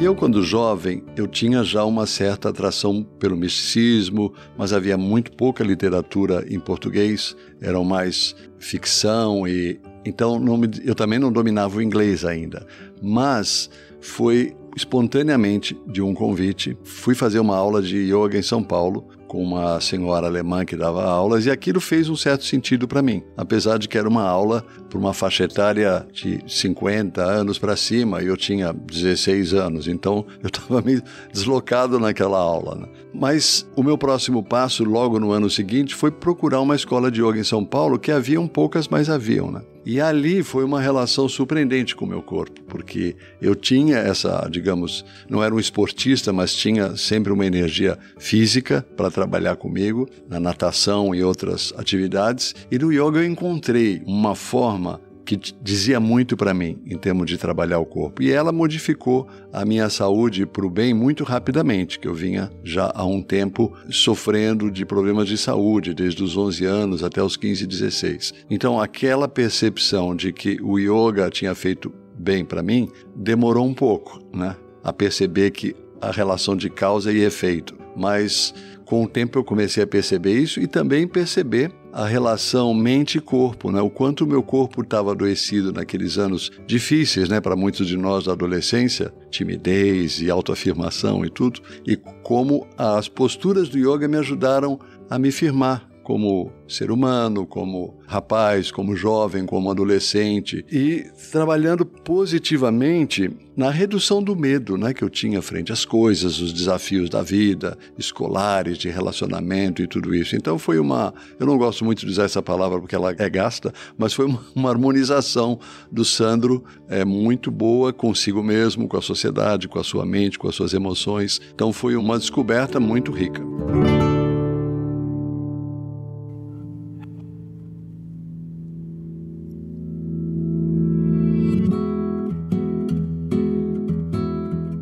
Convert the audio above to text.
Eu, quando jovem, eu tinha já uma certa atração pelo misticismo, mas havia muito pouca literatura em português, eram mais ficção e então me, eu também não dominava o inglês ainda. Mas foi espontaneamente de um convite, fui fazer uma aula de yoga em São Paulo com uma senhora alemã que dava aulas e aquilo fez um certo sentido para mim, apesar de que era uma aula para uma faixa etária de 50 anos para cima e eu tinha 16 anos, então eu estava meio deslocado naquela aula. Né? Mas o meu próximo passo, logo no ano seguinte, foi procurar uma escola de yoga em São Paulo que haviam poucas, mas haviam, né? E ali foi uma relação surpreendente com o meu corpo, porque eu tinha essa, digamos, não era um esportista, mas tinha sempre uma energia física para trabalhar comigo, na natação e outras atividades. E no yoga eu encontrei uma forma que dizia muito para mim em termos de trabalhar o corpo. E ela modificou a minha saúde para o bem muito rapidamente, que eu vinha já há um tempo sofrendo de problemas de saúde, desde os 11 anos até os 15, 16. Então, aquela percepção de que o yoga tinha feito bem para mim demorou um pouco, né? A perceber que a relação de causa e efeito. Mas com o tempo eu comecei a perceber isso e também perceber a relação mente corpo, né? O quanto o meu corpo estava adoecido naqueles anos difíceis, né, para muitos de nós da adolescência, timidez e autoafirmação e tudo, e como as posturas do yoga me ajudaram a me firmar como ser humano, como rapaz, como jovem, como adolescente e trabalhando positivamente na redução do medo, né, que eu tinha frente às coisas, os desafios da vida, escolares, de relacionamento e tudo isso. Então foi uma, eu não gosto muito de usar essa palavra porque ela é gasta, mas foi uma, harmonização do Sandro é muito boa consigo mesmo, com a sociedade, com a sua mente, com as suas emoções. Então foi uma descoberta muito rica.